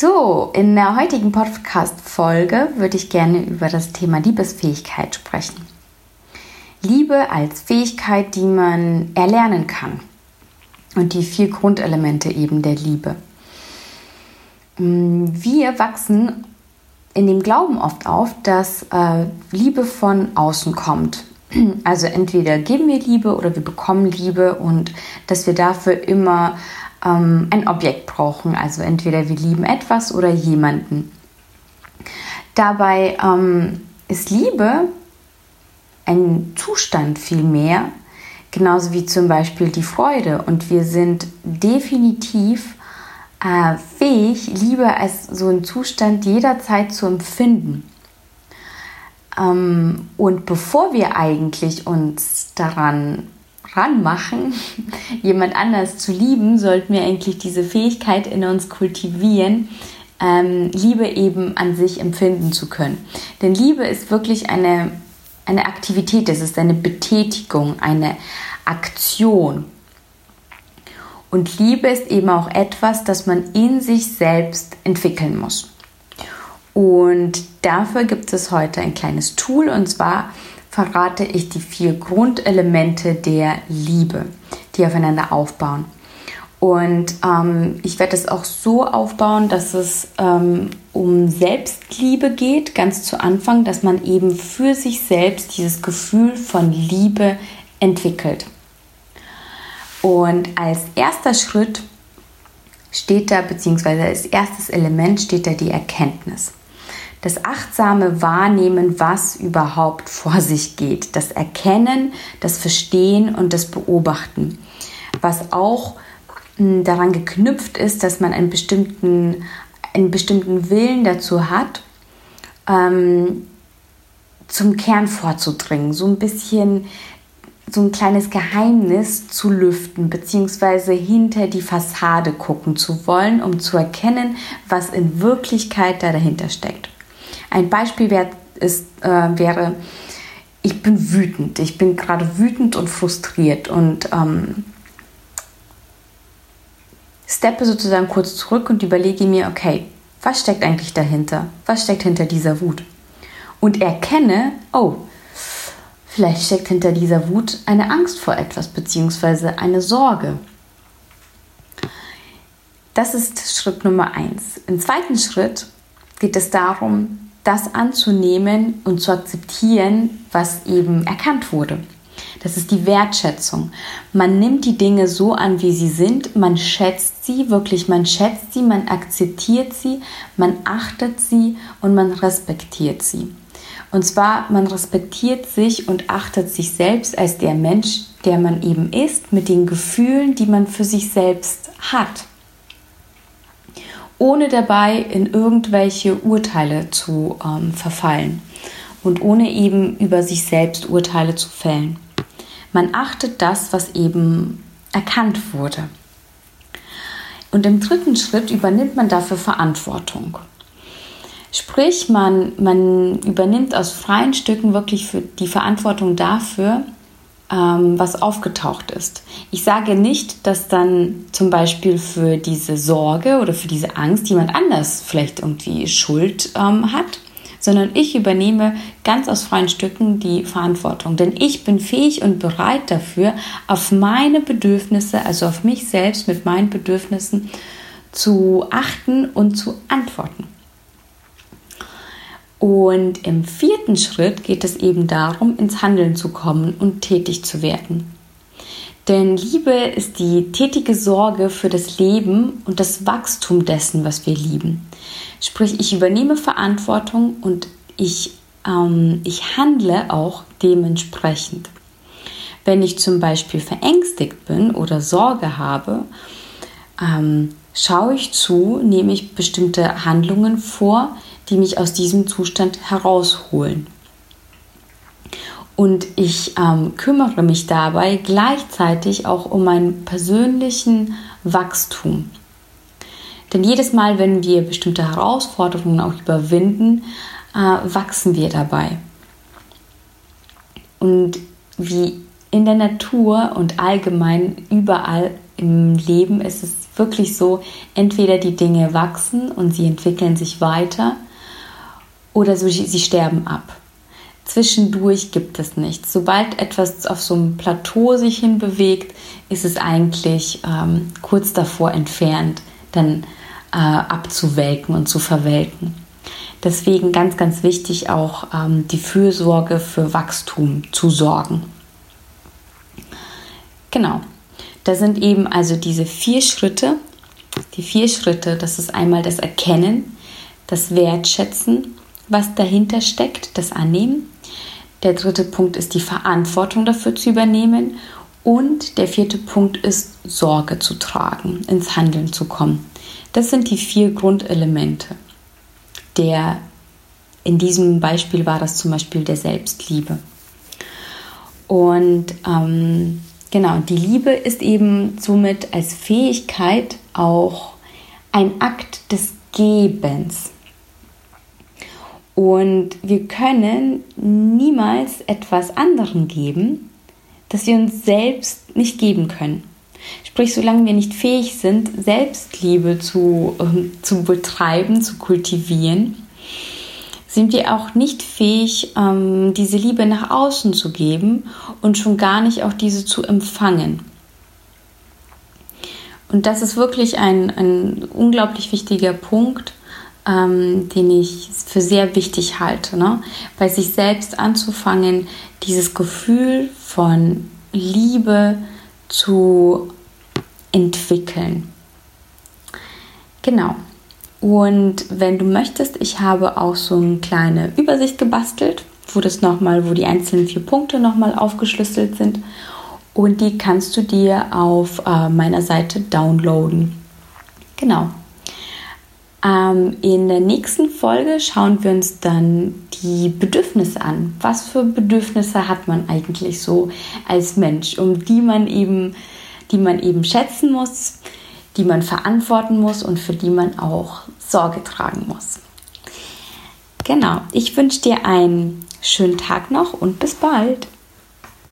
So, in der heutigen Podcast-Folge würde ich gerne über das Thema Liebesfähigkeit sprechen. Liebe als Fähigkeit, die man erlernen kann. Und die vier Grundelemente eben der Liebe. Wir wachsen in dem Glauben oft auf, dass äh, Liebe von außen kommt. Also entweder geben wir Liebe oder wir bekommen Liebe und dass wir dafür immer ähm, ein Objekt brauchen. Also entweder wir lieben etwas oder jemanden. Dabei ähm, ist Liebe ein Zustand vielmehr, genauso wie zum Beispiel die Freude. Und wir sind definitiv äh, fähig, Liebe als so einen Zustand jederzeit zu empfinden. Ähm, und bevor wir eigentlich uns daran ranmachen, jemand anders zu lieben, sollten wir eigentlich diese Fähigkeit in uns kultivieren, ähm, Liebe eben an sich empfinden zu können. Denn Liebe ist wirklich eine, eine Aktivität, es ist eine Betätigung, eine Aktion. Und Liebe ist eben auch etwas, das man in sich selbst entwickeln muss. Und dafür gibt es heute ein kleines Tool und zwar verrate ich die vier Grundelemente der Liebe, die aufeinander aufbauen. Und ähm, ich werde es auch so aufbauen, dass es ähm, um Selbstliebe geht, ganz zu Anfang, dass man eben für sich selbst dieses Gefühl von Liebe entwickelt. Und als erster Schritt steht da, beziehungsweise als erstes Element steht da die Erkenntnis das achtsame Wahrnehmen, was überhaupt vor sich geht, das Erkennen, das Verstehen und das Beobachten, was auch hm, daran geknüpft ist, dass man einen bestimmten, einen bestimmten Willen dazu hat, ähm, zum Kern vorzudringen, so ein bisschen so ein kleines Geheimnis zu lüften, beziehungsweise hinter die Fassade gucken zu wollen, um zu erkennen, was in Wirklichkeit da dahinter steckt. Ein Beispiel wär, ist, äh, wäre, ich bin wütend. Ich bin gerade wütend und frustriert und ähm, steppe sozusagen kurz zurück und überlege mir, okay, was steckt eigentlich dahinter? Was steckt hinter dieser Wut? Und erkenne, oh, vielleicht steckt hinter dieser Wut eine Angst vor etwas beziehungsweise eine Sorge. Das ist Schritt Nummer eins. Im zweiten Schritt geht es darum, das anzunehmen und zu akzeptieren, was eben erkannt wurde. Das ist die Wertschätzung. Man nimmt die Dinge so an, wie sie sind, man schätzt sie, wirklich, man schätzt sie, man akzeptiert sie, man achtet sie und man respektiert sie. Und zwar, man respektiert sich und achtet sich selbst als der Mensch, der man eben ist, mit den Gefühlen, die man für sich selbst hat ohne dabei in irgendwelche Urteile zu ähm, verfallen und ohne eben über sich selbst Urteile zu fällen. Man achtet das, was eben erkannt wurde. Und im dritten Schritt übernimmt man dafür Verantwortung. Sprich, man, man übernimmt aus freien Stücken wirklich die Verantwortung dafür, ähm, was aufgetaucht ist. Ich sage nicht, dass dann zum Beispiel für diese Sorge oder für diese Angst jemand anders vielleicht irgendwie Schuld ähm, hat, sondern ich übernehme ganz aus freien Stücken die Verantwortung. Denn ich bin fähig und bereit dafür, auf meine Bedürfnisse, also auf mich selbst mit meinen Bedürfnissen zu achten und zu antworten. Und im vierten Schritt geht es eben darum, ins Handeln zu kommen und tätig zu werden. Denn Liebe ist die tätige Sorge für das Leben und das Wachstum dessen, was wir lieben. Sprich, ich übernehme Verantwortung und ich, ähm, ich handle auch dementsprechend. Wenn ich zum Beispiel verängstigt bin oder Sorge habe, ähm, schaue ich zu, nehme ich bestimmte Handlungen vor, die mich aus diesem Zustand herausholen. Und ich ähm, kümmere mich dabei gleichzeitig auch um meinen persönlichen Wachstum. Denn jedes Mal, wenn wir bestimmte Herausforderungen auch überwinden, äh, wachsen wir dabei. Und wie in der Natur und allgemein überall im Leben ist es wirklich so, entweder die Dinge wachsen und sie entwickeln sich weiter oder so, sie sterben ab. Zwischendurch gibt es nichts. Sobald etwas auf so einem Plateau sich hinbewegt, ist es eigentlich ähm, kurz davor entfernt, dann äh, abzuwelken und zu verwelken. Deswegen ganz, ganz wichtig auch ähm, die Fürsorge für Wachstum zu sorgen. Genau, da sind eben also diese vier Schritte. Die vier Schritte, das ist einmal das Erkennen, das Wertschätzen, was dahinter steckt, das Annehmen. Der dritte Punkt ist die Verantwortung dafür zu übernehmen. Und der vierte Punkt ist Sorge zu tragen, ins Handeln zu kommen. Das sind die vier Grundelemente. Der, in diesem Beispiel war das zum Beispiel der Selbstliebe. Und ähm, genau, die Liebe ist eben somit als Fähigkeit auch ein Akt des Gebens. Und wir können niemals etwas anderem geben, das wir uns selbst nicht geben können. Sprich, solange wir nicht fähig sind, Selbstliebe zu, äh, zu betreiben, zu kultivieren, sind wir auch nicht fähig, ähm, diese Liebe nach außen zu geben und schon gar nicht auch diese zu empfangen. Und das ist wirklich ein, ein unglaublich wichtiger Punkt, ähm, den ich für sehr wichtig halte. Ne? Bei sich selbst anzufangen, dieses Gefühl von Liebe zu entwickeln. Genau. Und wenn du möchtest, ich habe auch so eine kleine Übersicht gebastelt, wo das nochmal, wo die einzelnen vier Punkte nochmal aufgeschlüsselt sind. Und die kannst du dir auf äh, meiner Seite downloaden. Genau. Ähm, in der nächsten Folge schauen wir uns dann die Bedürfnisse an. Was für Bedürfnisse hat man eigentlich so als Mensch, um die man eben, die man eben schätzen muss, die man verantworten muss und für die man auch Sorge tragen muss. Genau, ich wünsche dir einen schönen Tag noch und bis bald.